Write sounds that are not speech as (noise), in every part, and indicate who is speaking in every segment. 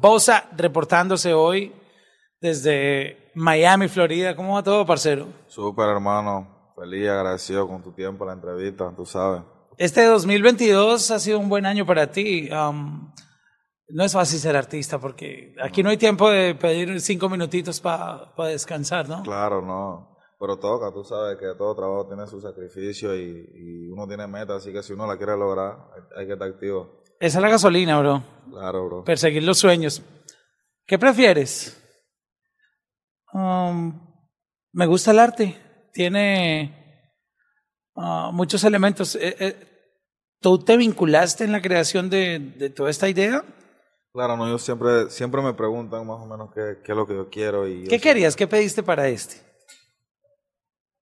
Speaker 1: Bosa reportándose hoy desde Miami, Florida. ¿Cómo va todo, parcero?
Speaker 2: Súper, hermano. Feliz, agradecido con tu tiempo, la entrevista, tú sabes.
Speaker 1: Este 2022 ha sido un buen año para ti. Um, no es fácil ser artista porque aquí no hay tiempo de pedir cinco minutitos para descansar, ¿no?
Speaker 2: Claro, no. Pero toca, tú sabes que todo trabajo tiene su sacrificio y, y uno tiene metas, así que si uno la quiere lograr, hay, hay que estar activo.
Speaker 1: Esa es la gasolina, bro.
Speaker 2: Claro, bro.
Speaker 1: Perseguir los sueños. ¿Qué prefieres? Um, me gusta el arte. Tiene uh, muchos elementos. Eh, eh, ¿Tú te vinculaste en la creación de, de, toda esta idea?
Speaker 2: Claro, no, yo siempre, siempre me preguntan más o menos qué, qué es lo que yo quiero. Y
Speaker 1: ¿Qué querías? ¿Qué pediste para este?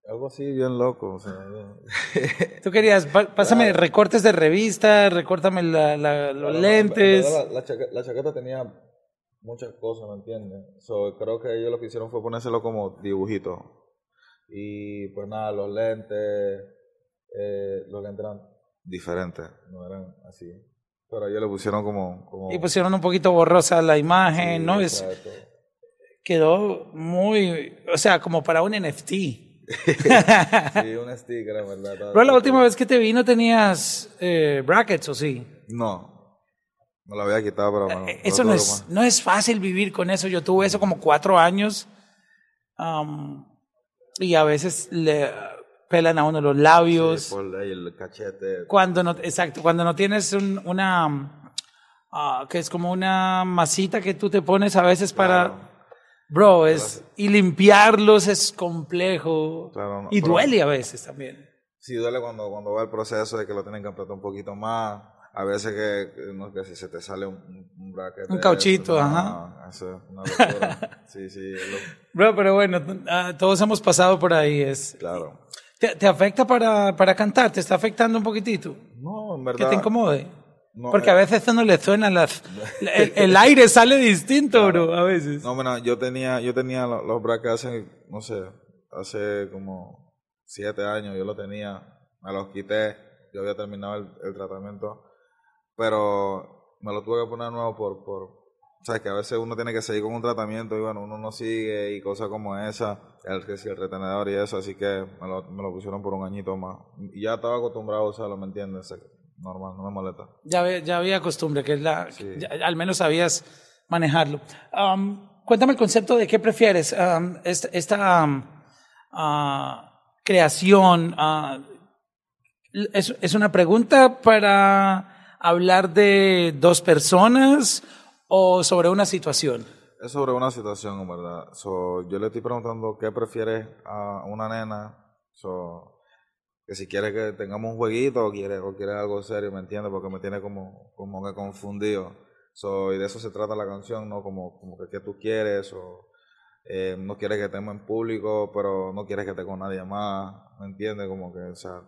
Speaker 2: Algo así bien loco. O sea, (laughs)
Speaker 1: Tú querías, pásame claro. recortes de revista, recórtame la, la, los lentes.
Speaker 2: La, chaqueta, la, chaqueta, tenía muchas cosas, ¿me entiendes? So, creo que ellos lo que hicieron fue ponérselo como dibujito. Y pues nada, los lentes, eh, los lentes eran diferentes, no eran así. Pero ellos le pusieron como, como...
Speaker 1: Y pusieron un poquito borrosa la imagen,
Speaker 2: Sí,
Speaker 1: ¿no? Es, quedó muy, o sea, como para un NFT. (laughs)
Speaker 2: Sí, un sticker, en verdad.
Speaker 1: Pero la última vez que te vi no tenías eh, brackets, ¿o sí?
Speaker 2: No, me lo había quitado, pero bueno.
Speaker 1: Eh, Eso no es, no es fácil vivir con eso. Yo tuve eso como cuatro años um, y a veces le pelan a uno los labios.
Speaker 2: Sí, por ahí el cachete.
Speaker 1: Cuando no, exacto, cuando no tienes un, una, uh, que es como una masita que tú te pones a veces para... Bro, es, y limpiarlos es complejo.
Speaker 2: Claro, no,
Speaker 1: y duele a veces también.
Speaker 2: Sí, duele cuando, cuando va el proceso de que lo tienen que apretar un poquito más. A veces que, que, no, que si se te sale un, un bracket.
Speaker 1: Un cauchito,
Speaker 2: eso,
Speaker 1: ajá.
Speaker 2: no, Eso es una locura. (laughs) sí, sí, lo-
Speaker 1: Bro, pero bueno, ah, todos hemos pasado por ahí. Es,
Speaker 2: claro.
Speaker 1: ¿Te, te afecta para, para cantar? ¿Te está afectando un poquitito?
Speaker 2: No, en
Speaker 1: Que
Speaker 2: verdad.
Speaker 1: te incomode.
Speaker 2: No,
Speaker 1: Porque
Speaker 2: eh,
Speaker 1: a veces a uno le suena las, (laughs) el, el aire sale distinto, bro, a veces.
Speaker 2: No, bueno, yo tenía, yo tenía lo- los brackets hace, no sé, hace como siete años, yo lo tenía, me los quité, yo había terminado el, el tratamiento, pero me lo tuve que poner nuevo por, por, o sea, que a veces uno tiene que seguir con un tratamiento y bueno, uno no sigue y cosas como esa, el el retenedor y eso, así que me lo, me lo pusieron por un añito más. Y ya estaba acostumbrado a usarlo, ¿me entiendes? Normal, no me molesta.
Speaker 1: Ya, ve- ya había costumbre, que es la,
Speaker 2: Sí.
Speaker 1: ya- al menos sabías manejarlo. Um, cuéntame el concepto de qué prefieres. Um, esta esta, um, ah, creación ah, es, es una pregunta para hablar de dos personas o sobre una situación.
Speaker 2: Es sobre una situación, en verdad. So, yo le estoy preguntando qué prefiere a una nena. So, que si quiere que tengamos un jueguito o quiere, o quiere algo serio, ¿me entiendes? Porque me tiene como, como que confundido. So, y de eso se trata la canción, ¿no? Como, como que qué tú quieres o eh, no quieres que estemos en público, pero no quieres que esté con nadie más, ¿me entiendes? Como que, o sea,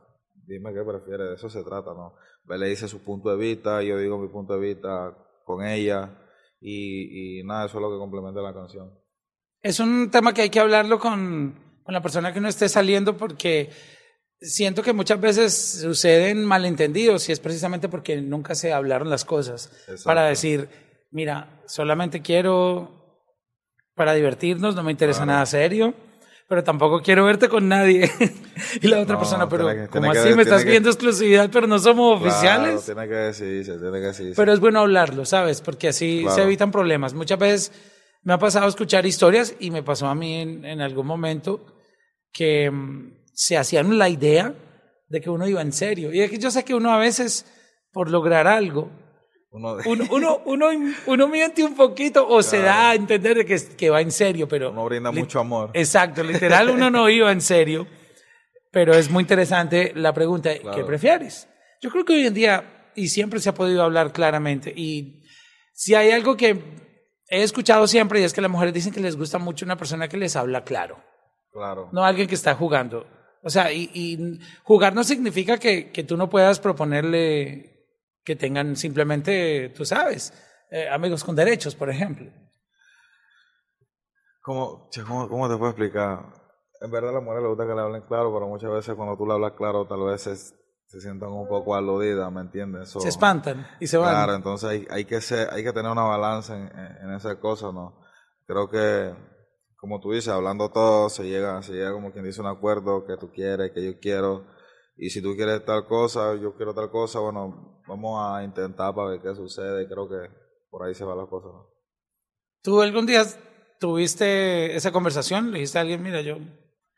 Speaker 2: dime qué prefieres, de eso se trata, ¿no? Le dice su punto de vista, yo digo mi punto de vista con ella y, y nada, eso es lo que complementa la canción.
Speaker 1: Es un tema que hay que hablarlo con, con la persona que no esté saliendo porque siento que muchas veces suceden malentendidos y es precisamente porque nunca se hablaron las cosas
Speaker 2: Exacto.
Speaker 1: para decir, mira, solamente quiero para divertirnos, no me interesa nada serio, pero tampoco quiero verte con nadie. (laughs) y la otra
Speaker 2: No,
Speaker 1: persona, pero
Speaker 2: tiene que- que-
Speaker 1: así me estás
Speaker 2: que-
Speaker 1: viendo exclusividad, pero no somos oficiales.
Speaker 2: Claro, tiene que decirse, tiene que decirse.
Speaker 1: Pero es bueno hablarlo, ¿sabes? Porque así
Speaker 2: Claro.
Speaker 1: se evitan problemas. Muchas veces me ha pasado escuchar historias y me pasó a mí en, en algún momento que mm, se hacían la idea de que uno iba en serio. Y es que yo sé que uno a veces, por lograr algo,
Speaker 2: uno,
Speaker 1: uno, uno, uno, uno miente un poquito o se da a entender de que, que va en serio, pero...
Speaker 2: uno brinda mucho amor.
Speaker 1: Exacto, literal uno (laughs) no iba en serio, pero es muy interesante la pregunta, ¿qué prefieres? Yo creo que hoy en día, y siempre se ha podido hablar claramente, y si hay algo que he escuchado siempre y es que las mujeres dicen que les gusta mucho una persona que les habla claro,
Speaker 2: Claro.
Speaker 1: no alguien que está jugando. O sea, y, y jugar no significa que, que tú no puedas proponerle que tengan simplemente, tú sabes, eh, amigos con derechos, por ejemplo.
Speaker 2: ¿Cómo, cómo, cómo te puedo explicar? En verdad a la mujer le gusta que le hablen claro, pero muchas veces cuando tú le hablas claro, tal vez es- se sientan un poco aludidas, ¿me entiendes?
Speaker 1: se espantan y se van.
Speaker 2: Claro, entonces hay, hay, que, ser, hay que tener una balanza en, en, esas cosas, ¿no? Creo que, como tú dices, hablando todo, se llega, se llega como quien dice un acuerdo que tú quieres, que yo quiero, y si tú quieres tal cosa, yo quiero tal cosa, bueno, vamos a intentar para ver qué sucede, creo que por ahí se va la cosa, ¿no?
Speaker 1: ¿Tú algún día tuviste esa conversación? ¿Le dijiste a alguien, mira, yo,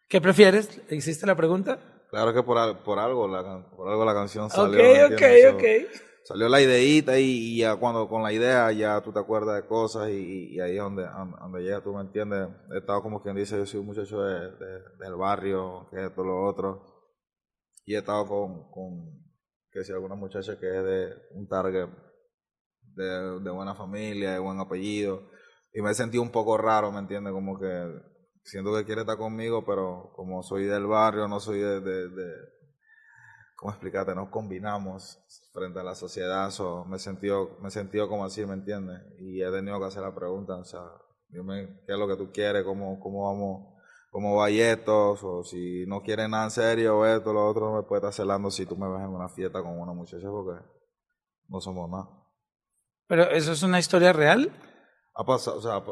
Speaker 1: ¿qué prefieres? ¿Le hiciste la pregunta?
Speaker 2: Claro que por, por algo la, por algo la canción salió.
Speaker 1: Ok, ok, ok.
Speaker 2: Salió la ideita y, ya cuando con la idea ya tú te acuerdas de cosas y, ahí es donde, donde llega, tú me entiendes. He estado como quien dice, yo soy un muchacho de, del barrio, que esto, lo otro. Y he estado con, con que si alguna muchacha que es de un target de, de buena familia, de buen apellido. Y me he sentido un poco raro, ¿me entiendes? Como que siento que quiere estar conmigo, pero como soy del barrio, no soy de, ¿cómo explicarte? No combinamos frente a la sociedad, so, me he sentido, me sentido como así, ¿me entiendes? Y he tenido que hacer la pregunta, o sea, dime qué es lo que tú quieres, cómo, cómo vamos, cómo va esto, o si no quieres nada en serio, esto, lo otro, no me puede estar celando si tú me ves en una fiesta con una muchacha, porque no somos nada.
Speaker 1: Pero eso es una historia real.
Speaker 2: Ha pasado, o sea,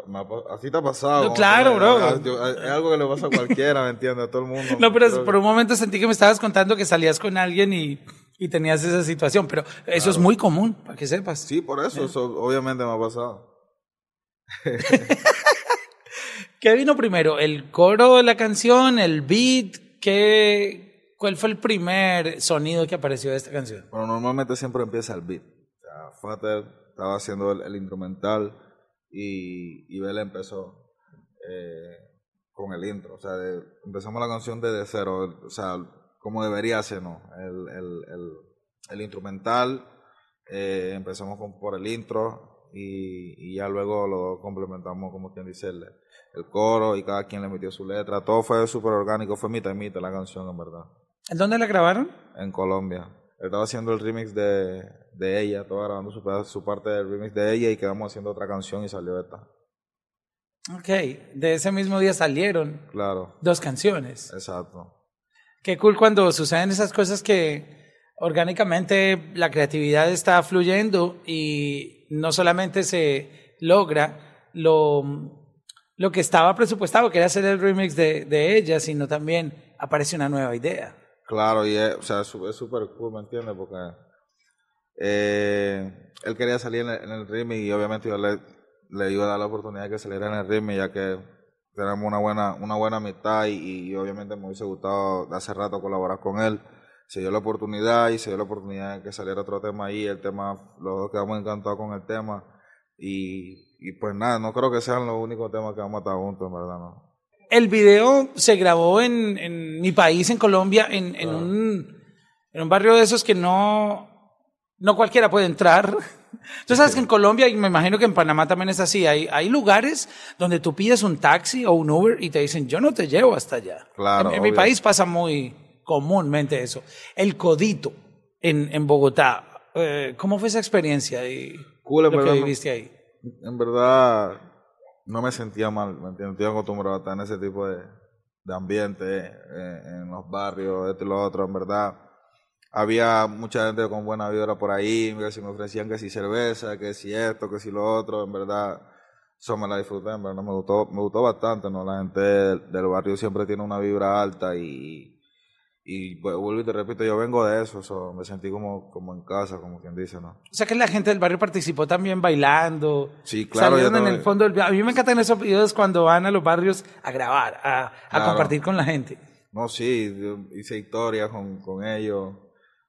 Speaker 2: así te ha pasado.
Speaker 1: claro, bro.
Speaker 2: es algo que le pasa a cualquiera, ¿me entiendes? A todo el mundo.
Speaker 1: No, pero por un momento sentí que me estabas contando que salías con alguien y, y tenías esa situación, pero eso es muy común, para que sepas.
Speaker 2: Sí, por eso, eso obviamente me ha pasado. (laughs)
Speaker 1: ¿Qué vino primero? ¿El coro de la canción? ¿El beat? ¿Qué, ¿Cuál fue el primer sonido que apareció de esta canción?
Speaker 2: Bueno, normalmente siempre empieza el beat. O sea, Fater estaba haciendo el instrumental y, y Bella empezó eh, con el intro. O sea, empezamos la canción desde cero, o sea, como debería ser, ¿no? El, el, el, el instrumental, eh, empezamos con, por el intro y, y, ya luego lo complementamos, como quien dice, el, el, coro y cada quien le metió su letra. Todo fue súper orgánico, fue mitad y mitad la canción, en verdad.
Speaker 1: ¿En dónde la grabaron?
Speaker 2: En Colombia. Estaba haciendo el remix de, de ella, estaba grabando su, su parte del remix de ella y quedamos haciendo otra canción y salió esta.
Speaker 1: Ok, de ese mismo día salieron
Speaker 2: claro.
Speaker 1: dos canciones.
Speaker 2: Exacto.
Speaker 1: Qué cool cuando suceden esas cosas que orgánicamente la creatividad está fluyendo y no solamente se logra lo, lo que estaba presupuestado, que era hacer el remix de, de ella, sino también aparece una nueva idea.
Speaker 2: Claro, y es, o sea, es súper cool, ¿me entiendes? Porque eh, él quería salir en el, ritmo y obviamente yo le, le, iba a dar la oportunidad de que saliera en el ritmo ya que tenemos una buena, una buena amistad y, obviamente me hubiese gustado de hace rato colaborar con él. Se dio la oportunidad y se dio la oportunidad de que saliera otro tema ahí, el tema, los dos quedamos encantados con el tema y, y pues nada, no creo que sean los únicos temas que vamos a estar juntos, en verdad, no.
Speaker 1: El video se grabó en, en mi país, en Colombia, en, en, un, en un barrio de esos que no, no cualquiera puede entrar. (laughs) Tú sabes que en Colombia, y me imagino que en Panamá también es así, hay, hay lugares donde tú pides un taxi o un Uber y te dicen, yo no te llevo hasta allá.
Speaker 2: Claro,
Speaker 1: en, mi país pasa muy comúnmente eso. El codito en, en Bogotá, eh, ¿cómo fue esa experiencia y
Speaker 2: cool,
Speaker 1: lo que viviste ahí?
Speaker 2: En verdad, no me sentía mal, me entiendo, estoy acostumbrado a estar en ese tipo de, de ambiente, eh, en los barrios, esto y lo otro, en verdad. Había mucha gente con buena vibra por ahí, si me ofrecían que si cerveza, que si esto, que si lo otro, en verdad, eso me la disfruté, en verdad, me gustó, me gustó bastante, ¿no? La gente del barrio siempre tiene una vibra alta y, y pues, vuelvo y te repito, yo vengo de eso, eso, me sentí como, como en casa, como quien dice, ¿no?
Speaker 1: O sea que la gente del barrio participó también bailando.
Speaker 2: Sí, claro.
Speaker 1: Salieron en el fondo A mí me encantan esos videos cuando van a los barrios a grabar, a, a compartir con la gente.
Speaker 2: No, sí, hice historias con, con ellos.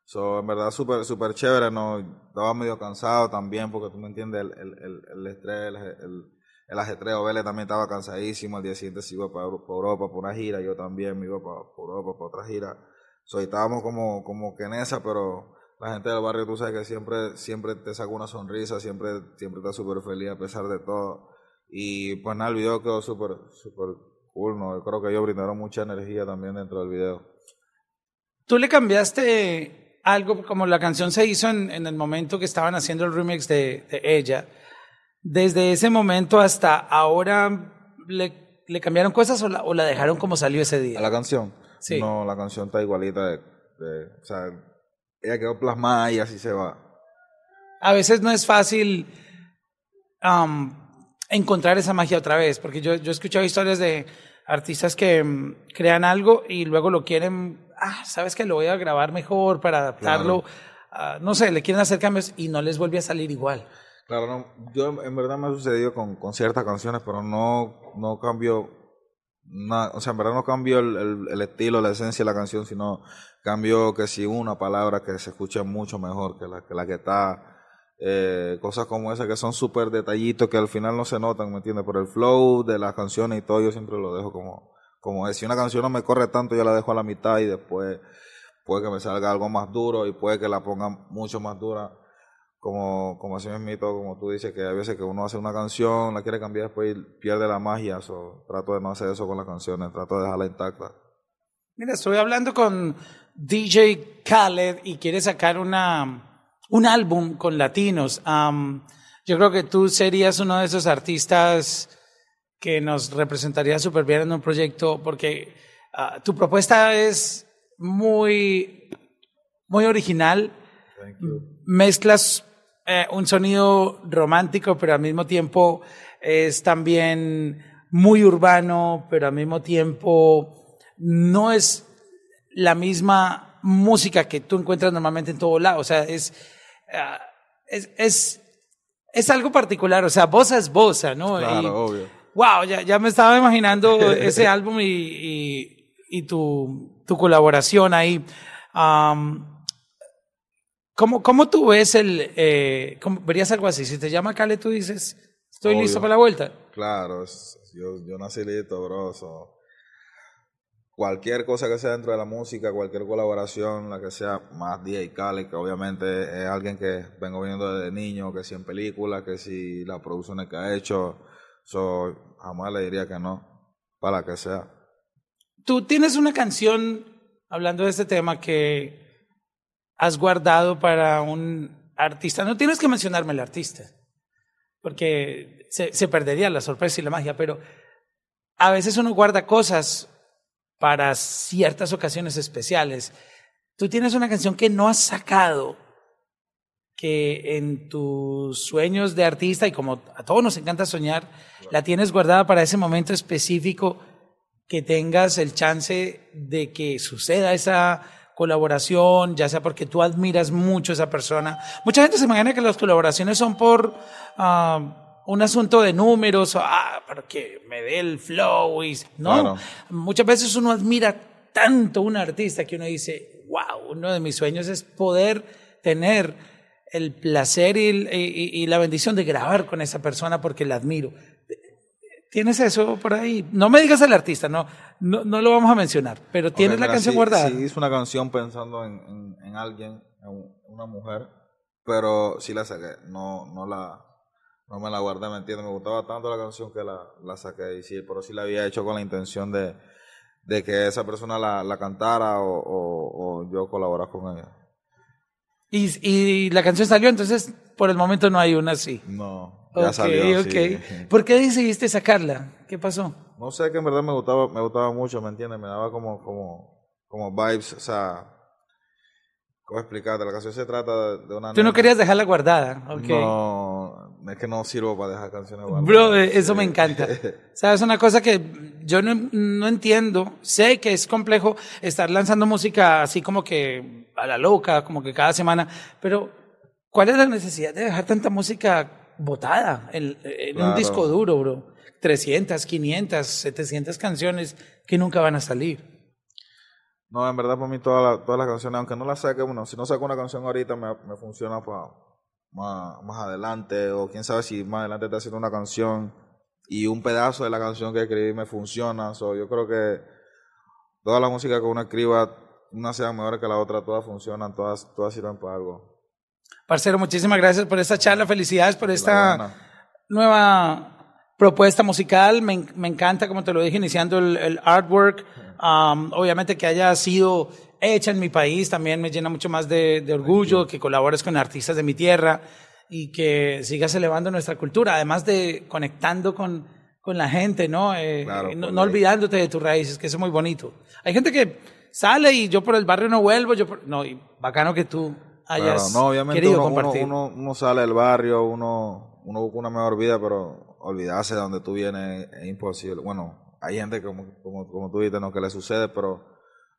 Speaker 2: So, en verdad, súper super chévere, ¿no? Estaba medio cansado también, porque tú me entiendes, el, el, el, el estrés, el, el ajetreo. Vélez también estaba cansadísimo. Al día siguiente se iba para, Europa por una gira. Yo también me iba para, Europa por otra gira. So, estábamos como, como que en esa, pero la gente del barrio, tú sabes que siempre, siempre te saca una sonrisa, siempre, siempre está súper feliz a pesar de todo. Y pues nada, el video quedó súper, súper cool, ¿no? Yo creo que ellos brindaron mucha energía también dentro del video.
Speaker 1: ¿Tú le cambiaste algo, como la canción se hizo en, en el momento que estaban haciendo el remix de, de ella? Desde ese momento hasta ahora, ¿le, le cambiaron cosas o la, o la, dejaron como salió ese día?
Speaker 2: ¿A la canción?
Speaker 1: Sí.
Speaker 2: No, la canción está igualita. De, o sea, ella quedó plasmada y así se va.
Speaker 1: A veces no es fácil um, encontrar esa magia otra vez, porque yo, yo he escuchado historias de artistas que um, crean algo y luego lo quieren, ah, sabes que lo voy a grabar mejor para adaptarlo, uh, no sé, le quieren hacer cambios y no les vuelve a salir igual.
Speaker 2: Claro, no, yo en verdad me ha sucedido con, con ciertas canciones, pero no, no cambio, o sea, en verdad no cambio el, el, estilo, la esencia de la canción, sino cambio que si una palabra que se escucha mucho mejor que la que, la que está, eh, cosas como esas que son súper detallitos que al final no se notan, ¿me entiendes? Por el flow de las canciones y todo, yo siempre lo dejo como, como es. Si una canción no me corre tanto, yo la dejo a la mitad y después puede que me salga algo más duro y puede que la ponga mucho más dura como, como así mismo, como tú dices, que a veces que uno hace una canción, la quiere cambiar después pierde la magia. So, trato de no hacer eso con las canciones, trato de dejarla intacta.
Speaker 1: Mira, estoy hablando con DJ Khaled y quiere sacar una, un álbum con latinos. Um, yo creo que tú serías uno de esos artistas que nos representaría súper bien en un proyecto porque uh, tu propuesta es muy, muy original. Mezclas eh, un sonido romántico, pero al mismo tiempo es también muy urbano, pero al mismo tiempo no es la misma música que tú encuentras normalmente en todo lado. O sea, es, uh, es, es, es, algo particular. O sea, bossa es bossa, ¿no?
Speaker 2: Claro, y, obvio.
Speaker 1: Wow, ya, ya me estaba imaginando (laughs) ese álbum y, y, y, tu, tu colaboración ahí. Um, ¿Cómo, ¿Cómo tú ves el, eh, cómo, verías algo así? Si te llama Cale, tú dices, estoy
Speaker 2: Obvio.
Speaker 1: listo para la vuelta.
Speaker 2: Claro, yo, yo nací listo, bro. So. Cualquier cosa que sea dentro de la música, cualquier colaboración, la que sea, más DJ Khaled, que obviamente es alguien que vengo viendo desde niño, que si en películas, que si las producciones que ha hecho, so, jamás le diría que no, para la que sea.
Speaker 1: Tú tienes una canción, hablando de este tema, que has guardado para un artista. No tienes que mencionarme el artista, porque se, se, perdería la sorpresa y la magia, pero a veces uno guarda cosas para ciertas ocasiones especiales. Tú tienes una canción que no has sacado, que en tus sueños de artista, y como a todos nos encanta soñar, la tienes guardada para ese momento específico que tengas el chance de que suceda esa colaboración, ya sea porque tú admiras mucho a esa persona. Mucha gente se imagina que las colaboraciones son por uh, un asunto de números, o, ah, para que me dé el flow. Y, no, claro. muchas veces uno admira tanto a un artista que uno dice, wow, uno de mis sueños es poder tener el placer y, y, y la bendición de grabar con esa persona porque la admiro. ¿Tienes eso por ahí? No me digas el artista, no, no, no lo vamos a mencionar, pero tienes okay, la canción
Speaker 2: sí,
Speaker 1: guardada.
Speaker 2: Sí, hice una canción pensando en, en, en, alguien, en una mujer, pero sí la saqué, no, no la, no me la guardé, ¿me entiendes? Me gustaba tanto la canción que la, la saqué, y sí, pero sí la había hecho con la intención de, de que esa persona la, la cantara o, o, o yo colaborar con ella.
Speaker 1: Y, y la canción salió, entonces por el momento no hay una así.
Speaker 2: No.
Speaker 1: Ya okay,
Speaker 2: salió,
Speaker 1: okay.
Speaker 2: sí.
Speaker 1: ¿Por qué decidiste sacarla? ¿Qué pasó?
Speaker 2: No sé, que en verdad me gustaba, me gustaba mucho, ¿me entiendes? Me daba como, como, como vibes, o sea, ¿cómo explicarte? La canción se trata de una...
Speaker 1: Tú no querías dejarla guardada, ok.
Speaker 2: No, es que no sirvo para dejar canciones guardadas.
Speaker 1: Bro, eso sí. me encanta. (laughs) o sea, es una cosa que yo no, no entiendo. Sé que es complejo estar lanzando música así como que a la loca, como que cada semana, pero ¿cuál es la necesidad de dejar tanta música botada en, en claro. un disco duro, bro. 300, 500, 700 canciones que nunca van a salir.
Speaker 2: No, en verdad para mí todas las, canciones, aunque no las saque, bueno, si no saco una canción ahorita me, me funciona para más, más adelante, o quién sabe si más adelante está haciendo una canción y un pedazo de la canción que escribí me funciona. So, yo creo que toda la música que uno escriba, una sea mejor que la otra, todas funcionan, todas, todas sirven para algo.
Speaker 1: Parcero, muchísimas gracias por esta charla, felicidades por esta nueva propuesta musical. Me, me, encanta, como te lo dije, iniciando el, el artwork. Um, obviamente que haya sido hecha en mi país también me llena mucho más de, de orgullo, que colabores con artistas de mi tierra y que sigas elevando nuestra cultura, además de conectando con con la gente, ¿no? Eh,
Speaker 2: Claro,
Speaker 1: no, no olvidándote de tus raíces, que eso es muy bonito. Hay gente que sale y yo por el barrio no vuelvo, yo por- no, y bacano que tú
Speaker 2: Claro, no, obviamente
Speaker 1: querido
Speaker 2: uno, uno,
Speaker 1: compartir.
Speaker 2: uno, uno sale del barrio, uno, uno busca una mejor vida, pero olvidarse de donde tú vienes es imposible. Bueno, hay gente como, como, como tú dices, ¿no? que le sucede, pero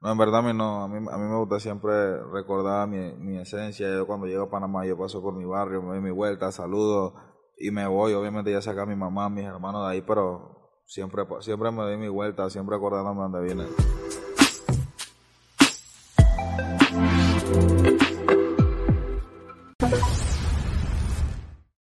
Speaker 2: no, en verdad a mí, no, a mí, a mí me gusta siempre recordar mi, mi esencia. Yo cuando llego a Panamá, yo paso por mi barrio, me doy mi vuelta, saludo y me voy. Obviamente ya saca a mi mamá, mis hermanos de ahí, pero siempre, siempre me doy mi vuelta, siempre acordándome de dónde vine.